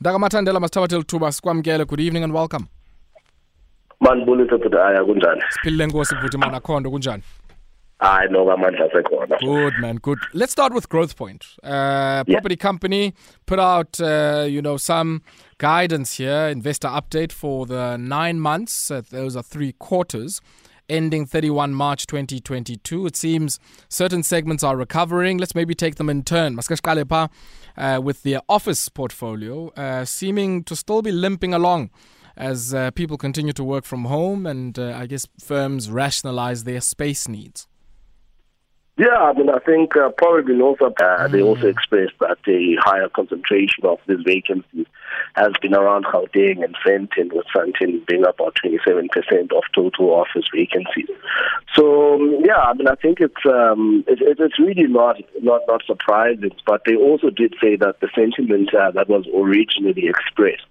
Ndakamathandela masithabathele thuba sikwamkele good evening and welcome manibulise futhi aya kunjani siphilile nkosi bhuti manakhondo kunjani hayi no kamandla sekhona Good man, good. Let's start with Growthpoint. Uh, property company put out, uh, you know, some guidance here, investor update for the nine months. Uh, those are three quarters. Ending 31 March 2022. It seems certain segments are recovering. Let's maybe take them in turn. Maske siqale uh, with their office portfolio, uh, seeming to still be limping along as uh, people continue to work from home and uh, I guess firms rationalize their space needs. Yeah, I mean, I think uh, probably also uh, they also expressed that a higher concentration of these vacancies has been around Gauteng and Sandton, with Sandton being about 27% of total office vacancies. So um, yeah, I mean, I think it's um, it, it, it's really not not not surprising. But they also did say that the sentiment uh, that was originally expressed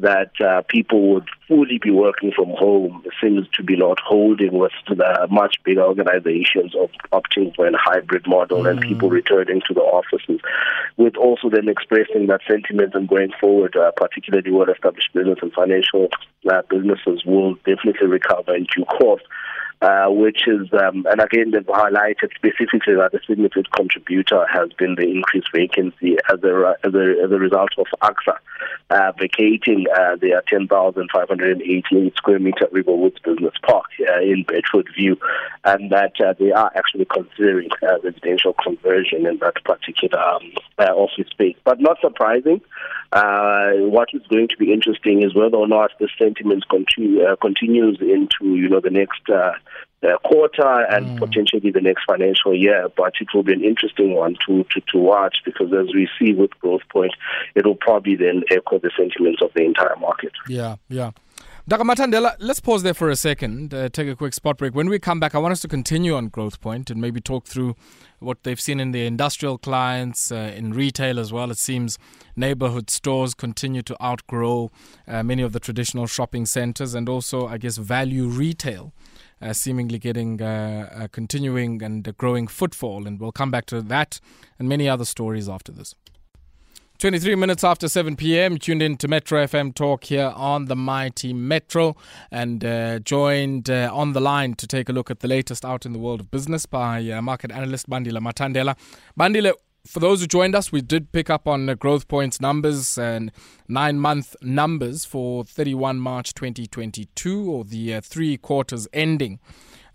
that uh, people would fully be working from home seems to be not holding with the much bigger organizations of opting for a hybrid model and people returning to the offices, with also them expressing that sentiment and going forward, uh, particularly well-established business and financial uh, businesses will definitely recover in due course. Uh, which is, um, and again, they've highlighted specifically that a significant contributor has been the increased vacancy as a, as a, as a result of AXA uh, vacating uh, their 10,518 square meter Riverwoods Business Park uh, in Bedfordview, and that uh, they are actually considering uh, residential conversion in that particular um, uh, office space. But not surprising. Uh, what is going to be interesting is whether or not the sentiment continue, uh, continues into you know the next uh, uh, quarter and potentially the next financial year. But it will be an interesting one to, to, to watch because as we see with Growthpoint, it will probably then echo the sentiments of the entire market. Yeah, yeah. Dr. Mathandela, let's pause there for a second, uh, take a quick spot break. When we come back, I want us to continue on Growthpoint and maybe talk through what they've seen in the industrial clients, uh, in retail as well. It seems neighborhood stores continue to outgrow uh, many of the traditional shopping centers and also, I guess, value retail. Uh, seemingly getting uh, uh, continuing and growing footfall, and we'll come back to that and many other stories after this. 23 minutes after 7 p.m., tuned in to Metro FM Talk here on the mighty Metro and uh, joined uh, on the line to take a look at the latest out in the world of business by uh, market analyst Bandile Mathandela. Bandile, for those who joined us, we did pick up on uh, Growthpoints numbers and nine month numbers for 31 March 2022 or the uh, three quarters ending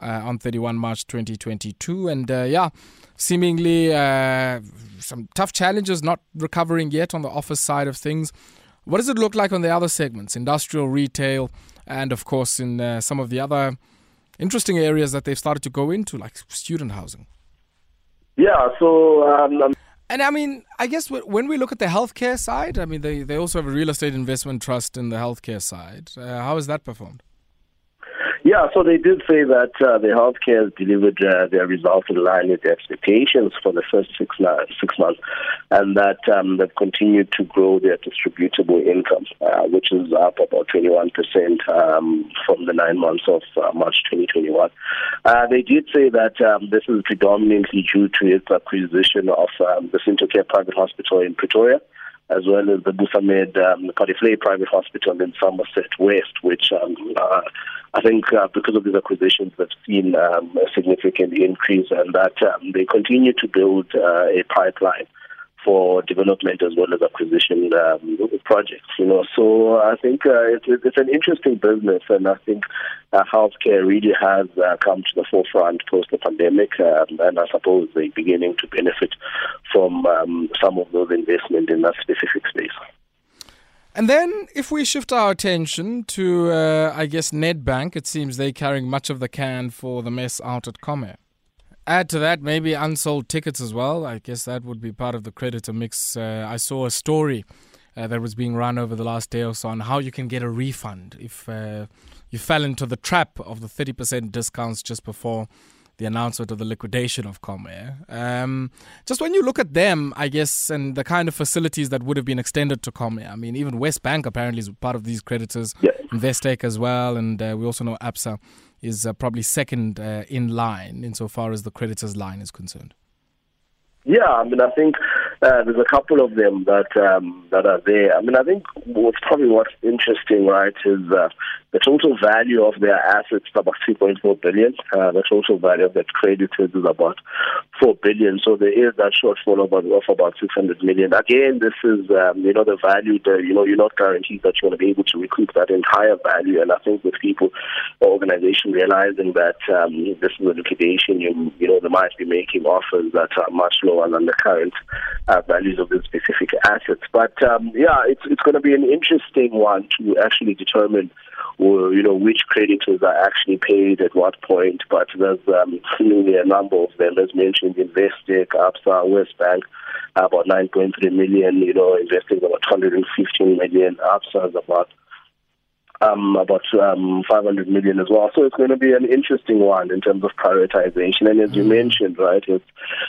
on 31 March 2022. And uh, yeah, seemingly uh, some tough challenges, not recovering yet on the office side of things. What does it look like on the other segments, industrial, retail, and of course in uh, some of the other interesting areas that they've started to go into, like student housing? Yeah, so um, um, And I mean, I guess when we look at the healthcare side, I mean, they, they also have a real estate investment trust in the healthcare side. Uh, how has that performed? Yeah, so they did say that uh, the healthcare has delivered uh, their results in line with expectations for the first six, six months, and that um, they've continued to grow their distributable income, uh, which is up about 21% um, from the nine months of uh, March 2021. Uh, they did say that um, this is predominantly due to its acquisition of um, the Cintocare Private Hospital in Pretoria as well as the Busamed um, Paardevlei Private Hospital in Somerset West, which um, uh, I think uh, because of these acquisitions, they've seen um, a significant increase and that um, they continue to build uh, a pipeline for development as well as acquisition um, projects. You know, so I think uh, it's, it's an interesting business, and I think uh, healthcare really has uh, come to the forefront post the pandemic, um, and I suppose they're beginning to benefit from um, some of those investment in that specific space. And then, if we shift our attention to, uh, I guess, Nedbank, it seems they're carrying much of the can for the mess out at Comair. Add to that, maybe unsold tickets as well. I guess that would be part of the creditor mix. Uh, I saw a story uh, that was being run over the last day or so on how you can get a refund if uh, you fell into the trap of the 30% discounts just before the announcement of the liquidation of Comair. Um, just when you look at them, I guess, and the kind of facilities that would have been extended to Comair. I mean, even WesBank apparently is part of these creditors, Yeah. Investec as well, and uh, we also know Absa is uh, probably second uh, in line insofar as the creditors line is concerned. Yeah, I mean, I think uh, there's a couple of them that um, that are there. I mean, I think what's probably what's interesting, right, is uh, the total value of their assets is about 3.4 billion. Uh, the total value of that creditors is about 4 billion. So there is that shortfall of about, of about 600 million. Again, this is, um, you know, the value, the, you know, you're not guaranteed that you're going to be able to recoup that entire value. And I think with people, organization realizing that um, this is a liquidation, you, you know, they might be making offers that are much lower than the current uh, values of the specific assets. But um, yeah, it's, it's going to be an interesting one to actually determine you know, which creditors are actually paid at what point. But there's um, clearly a number of them, as mentioned, Investec, Absa, WesBank, about 9.3 million, you know, Investec about 115 million, Absa is about um, about um, 500 million as well. So it's going to be an interesting one in terms of prioritization. And as you mm. mentioned, right, it's,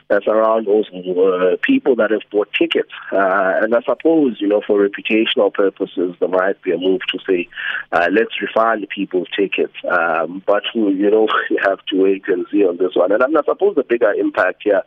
it's around also uh, people that have bought tickets. Uh, and I suppose, you know, for reputational purposes, there might be a move to say, uh, let's refund people's tickets. Um, but, you know, you have to wait and see on this one. And I suppose the bigger impact here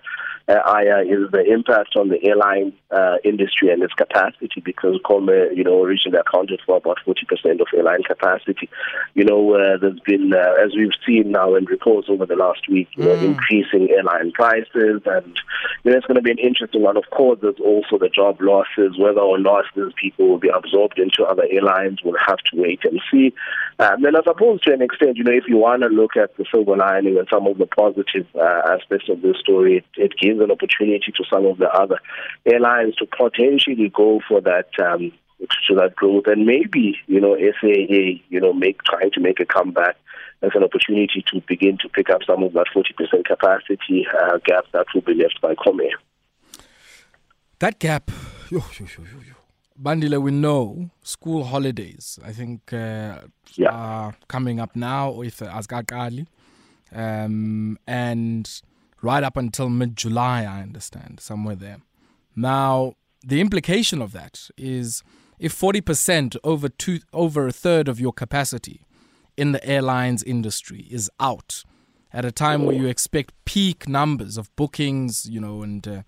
uh, Aya, is the impact on the airline uh, industry and its capacity because Comair, you know, originally accounted for about 40% of airline capacity. You know, uh, there's been, uh, as we've seen now in reports over the last week, you know, mm. increasing airline prices and, you know, it's going to be an interesting one. Of course, there's also the job losses, whether or not these people will be absorbed into other airlines, we'll have to wait and see. Um, and I suppose to an extent, you know, if you want to look at the silver lining and some of the positive uh, aspects of this story, it, it gives an opportunity to some of the other airlines to potentially go for that um, to that growth, and maybe you know SAA, you know, make trying to make a comeback as an opportunity to begin to pick up some of that 40% capacity uh, gap that will be left by Comair. That gap, yo, yo, yo, Bandile, we know school holidays, I think, uh, yeah. are coming up now with Azgakali. Um, and right up until mid July, I understand, somewhere there. Now, the implication of that is if 40% over two over a third of your capacity in the airlines industry is out at a time where you expect peak numbers of bookings, you know, and uh,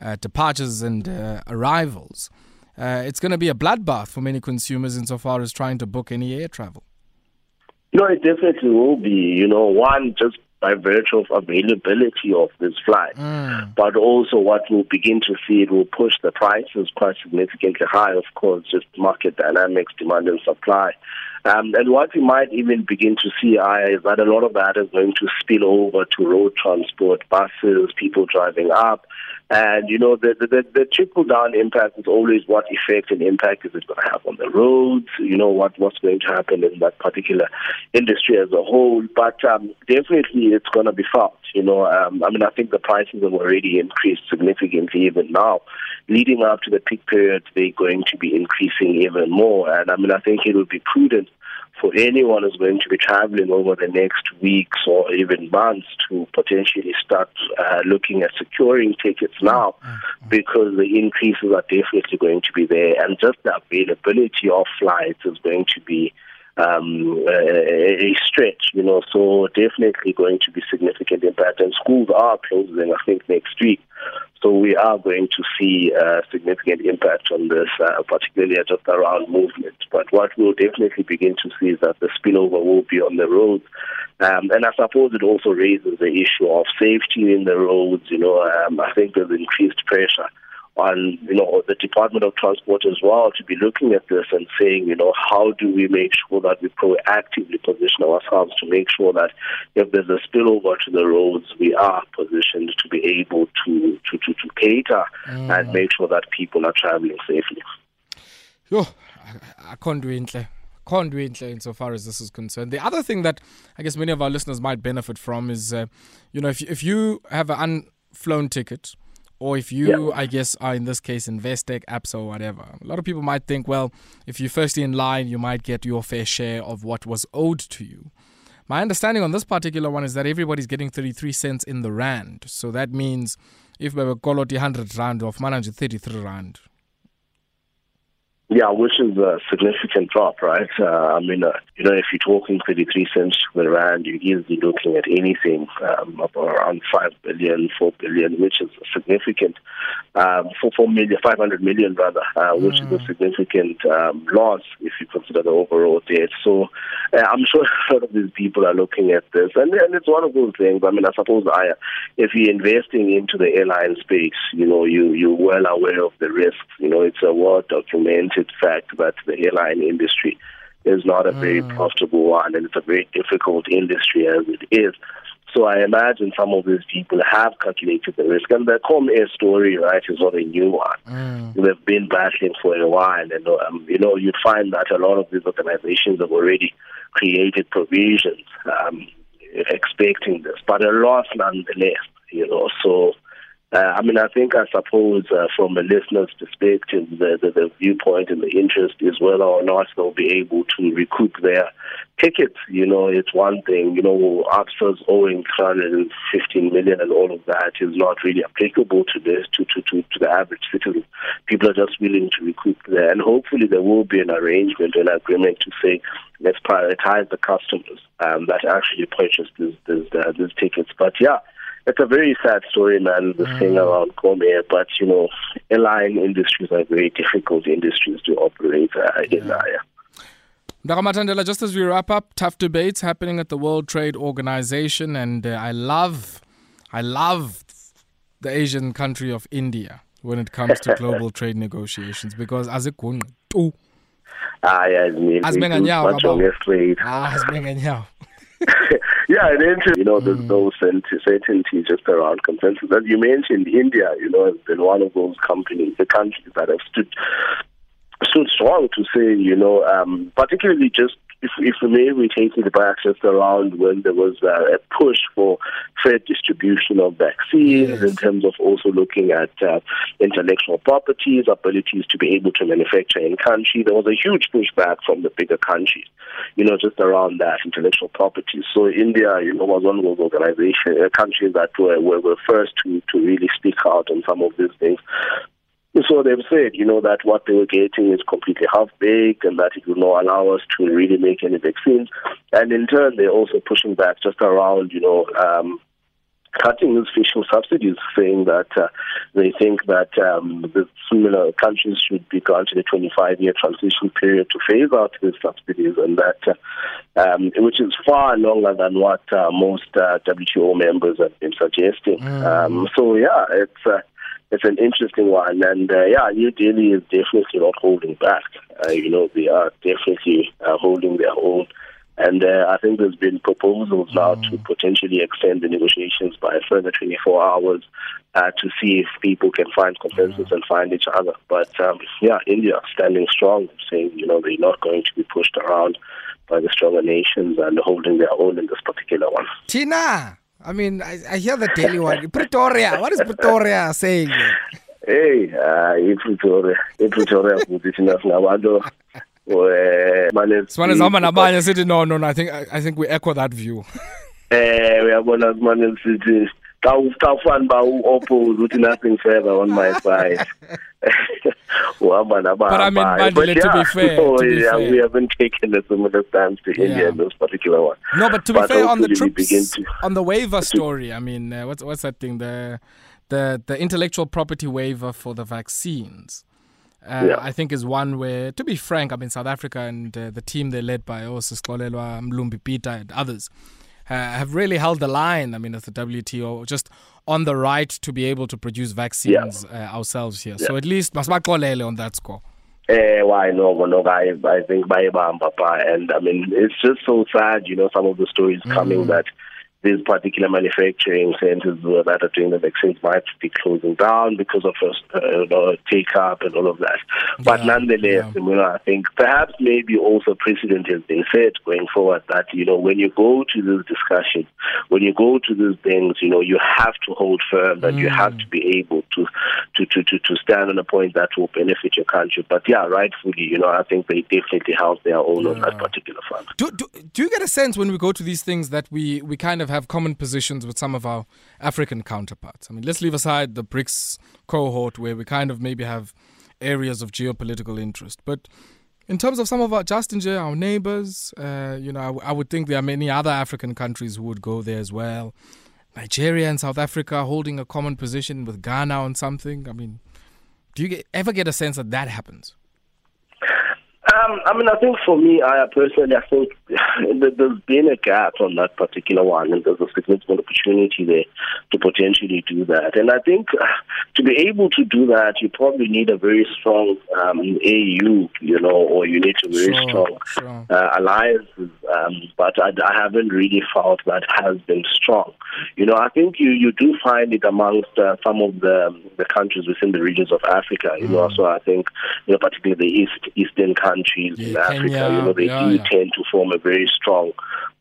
uh, departures and uh, arrivals, uh, it's going to be a bloodbath for many consumers insofar as trying to book any air travel. No, it definitely will be. You know, one just by virtue of availability of this flight. Mm. But also what we'll begin to see, it will push the prices quite significantly high, of course, just market dynamics, demand and supply. Um, and what we might even begin to see is that a lot of that is going to spill over to road transport, buses, people driving up. And, you know, the, the, the trickle down impact is always what effect and impact is it going to have on the roads, you know, what, what's going to happen in that particular industry as a whole. But um, definitely it's going to be felt, you know. Um, I mean, I think the prices have already increased significantly even now. Leading up to the peak period, they're going to be increasing even more. And I mean, I think it would be prudent for anyone who's going to be traveling over the next weeks or even months to potentially start uh, looking at securing tickets now mm-hmm. because the increases are definitely going to be there and just the availability of flights is going to be um, a, stretch, you know, so definitely going to be significant impact. And schools are closing, I think, next week. So we are going to see a significant impact on this, uh, particularly just around movement. But what we'll definitely begin to see is that the spillover will be on the roads. Um, and I suppose it also raises the issue of safety in the roads. You know, um, I think there's increased pressure on you know the Department of Transport as well to be looking at this and saying you know how do we make sure that we proactively position ourselves to make sure that if there's a spillover to the roads we are positioned to be able to to to, to cater mm. and make sure that people are traveling safely. Yo, I can't do it. Can't do it insofar as this is concerned. The other thing that I guess many of our listeners might benefit from is, uh, you know, if if you have an unflown ticket, or if you, yeah. I guess, are in this case Investec, apps or whatever. A lot of people might think, well, if you're first in line, you might get your fair share of what was owed to you. My understanding on this particular one is that everybody's getting 33 cents in the rand. So that means if we were 100 rand of manage 33 rand. Yeah, which is a significant drop, right? Uh, I mean, uh, you know, if you're talking 33 cents to the rand, you're easily looking at anything um, up around 5 billion, 4 billion, which is significant, um, for 4 million, 500 million rather, uh, which mm. is a mm. significant um, loss if you consider the overall debt. So uh, I'm sure a lot of these people are looking at this, and, and it's one of those things. I mean, I suppose I, if you're investing into the airline space, you know, you, you're well aware of the risks. You know, it's a well documented documented fact that the airline industry is not a very mm. profitable one and it's a very difficult industry as it is. So I imagine some of these people have calculated the risk. And the Comair story, right, is not a new one. Mm. They've been battling for a while. And, um, you know, you'd find that a lot of these organizations have already created provisions um, expecting this, but a loss nonetheless, you know. So uh, I mean, I think, I suppose, uh, from a listener's perspective, the, the, the, viewpoint and the interest is whether or not they'll be able to recoup their tickets. You know, it's one thing. You know, Absa's owing 315 million and all of that is not really applicable to this, to, to, to, to the average citizen. People are just willing to recoup there. And hopefully there will be an arrangement, an agreement to say, let's prioritize the customers um, that actually purchased these, these, uh, these tickets. But yeah, it's a very sad story, man, the mm. thing around Comair. But, you know, airline industries are very difficult industries to operate uh, in. Uh, yeah. just as we wrap up, tough debates happening at the World Trade Organization, and uh, I love, I love the Asian country of India when it comes to global trade negotiations because as it goes, Ah, yeah, as me nganyawo Ah, as me nganyawo. Yeah, and then, you know, there's mm. no certainty just around consensus. As you mentioned, India, you know, has been one of those companies, the countries that have stood stood strong to say, you know, um, particularly just if, if we may, we take it back just around when there was uh, a push for fair distribution of vaccines yes. in terms of also looking at uh, intellectual properties, abilities to be able to manufacture in country. There was a huge pushback from the bigger countries, you know, just around that intellectual property. So India, you know, was one of those organizations, uh, countries that were, were, were first to, to really speak out on some of these things. So they've said, you know, that what they were getting is completely half baked and that it will not allow us to really make any vaccines. And in turn, they're also pushing back just around, you know, um, cutting these fiscal subsidies, saying that uh, they think that um, the similar countries should be granted a 25-year transition period to phase out these subsidies, and that, uh, um, which is far longer than what uh, most uh, WTO members have been suggesting. Mm. Um, so yeah, it's uh, it's an interesting one. And uh, yeah, New Delhi is definitely not holding back. Uh, you know, they are definitely uh, holding their own. And uh, I think there's been proposals now mm. to potentially extend the negotiations by a further 24 hours uh, to see if people can find consensus mm. and find each other. But um, yeah, India standing strong, saying you know they're not going to be pushed around by the stronger nations and holding their own in this particular one. Tina. I mean, I, I hear the daily one. Pretoria. What is Pretoria saying? Hey, uh, in Pretoria. In Pretoria, thina singabantu sibane zihamba nabanye sithi no no no i think i, I think we echo that view eh uyabona simane sithi xa xa ufani ba u-oppose uthi nothing further on my side But I mean, Bandile, yeah, to be fair, oh, to be yeah, fair. we haven't taken a similar stance to India yeah. in this particular one. No, but to be but fair, on the troops, to, on the waiver story, I mean, uh, what's what's that thing? The the the intellectual property waiver for the vaccines. Uh, yeah. I think is one where, to be frank, I mean, South Africa and uh, the team they're led by also Xolelwa, Mlumbi Peter, and others have really held the line. I mean, as the WTO, just on the right to be able to produce vaccines yeah. uh, ourselves here. Yeah. So at least masibaxolele on that score. Eh, why no, no, I, I think by Papa, and I mean, it's just so sad, you know, some of the stories mm. coming that these particular manufacturing centers that are doing the vaccines might be closing down because of uh, you know, take up and all of that. But yeah, nonetheless, yeah. you know, I think perhaps maybe also precedent has been set going forward that, you know, when you go to this discussion, when you go to these things, you know, you have to hold firm and mm. you have mm. to be able to, to, to, to, to stand on a point that will benefit your country. But yeah, rightfully, you know, I think they definitely held their own yeah. on that particular front. Do, do, do you get a sense when we go to these things that we, we kind of have have common positions with some of our African counterparts. I mean, let's leave aside the BRICS cohort where we kind of maybe have areas of geopolitical interest. But in terms of some of our Justin J, our neighbors, uh, you know, I, I would think there are many other African countries who would go there as well. Nigeria and South Africa holding a common position with Ghana on something. I mean, do you get, ever get a sense that that happens? Um, I mean, I think for me, I personally, I think there's been a gap on that particular one, and there's a significant opportunity there to potentially do that. And I think uh, to be able to do that, you probably need a very strong um, AU, you know, or you need a very Sure, strong sure. uh, alliances. Um, but I, I haven't really felt that has been strong. You know, I think you, you do find it amongst uh, some of the the countries within the regions of Africa. You know, so I think you know, particularly the east eastern countries in Yeah, Africa. Kenya, you know, they yeah, do yeah. tend to form a very strong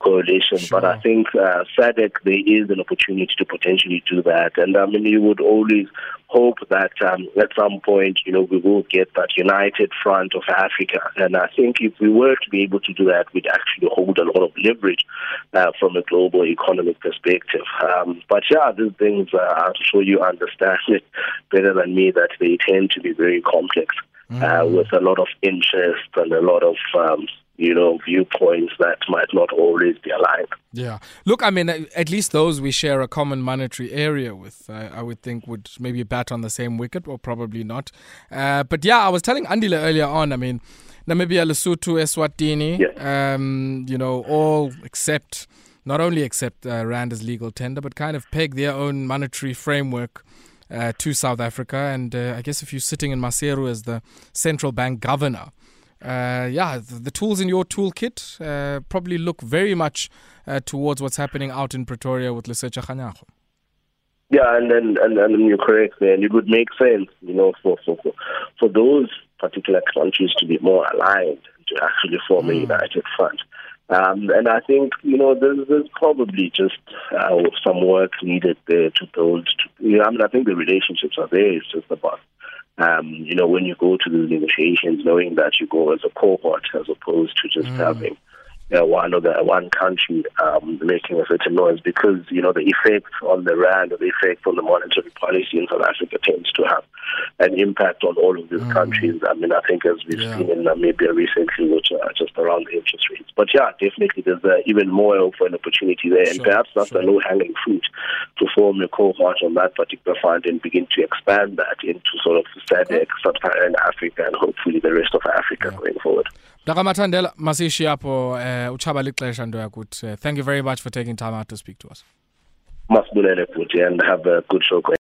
coalition. But I think uh, SADC there is an opportunity to potentially do that, and I mean, you would always hope that um, at some point, you know, we will get that united front of Africa. And I think if we were to be able to do that, we'd actually hold a lot of leverage uh, from a global economic perspective. Um, but yeah, these things, uh, I'm sure you understand it better than me, that they tend to be very complex uh, with a lot of interest and a lot of, um, you know, viewpoints that might not always be aligned. Yeah. Look, I mean, at least those we share a common monetary area with, uh, I would think would maybe bat on the same wicket or probably not. Uh, but yeah, I was telling Andile earlier on, I mean, Namibia, Lesotho, Eswatini, Yeah. um, you know, all accept, not only accept uh, Rand as legal tender, but kind of peg their own monetary framework uh, to South Africa. And uh, I guess if you're sitting in Maseru as the central bank governor, uh, yeah, the, the tools in your toolkit uh, probably look very much uh, towards what's happening out in Pretoria with Lesetja Kganyago. Yeah, and then and, and you're correct, man. It would make sense, you know, for for for, those particular countries to be more aligned to actually form a united front. Um, and I think you know there's, there's probably just uh, some work needed there to build. To, you know, I mean, I think the relationships are there. It's just about um, you know when you go to the negotiations, knowing that you go as a cohort as opposed to just having uh, one or the one country um, making a certain noise because you know the effect on the rand or the effect on the monetary policy in South Africa tends to have an impact on all of these countries. I mean, I think as we've Yeah. seen in Namibia recently, which are just around the interest rates. But yeah, definitely there's uh, even more of an opportunity there, and Sure, perhaps that's sure. the low-hanging fruit to form a cohort on that particular fund and begin to expand that into sort of SADC, Sub-Saharan Africa, and hopefully the rest of Africa going forward. Dakamathandela masishi apho eh utshaba lixesha nto yakuthi uh, thank you very much for taking time out to speak to us masibulele futhi and have a good show.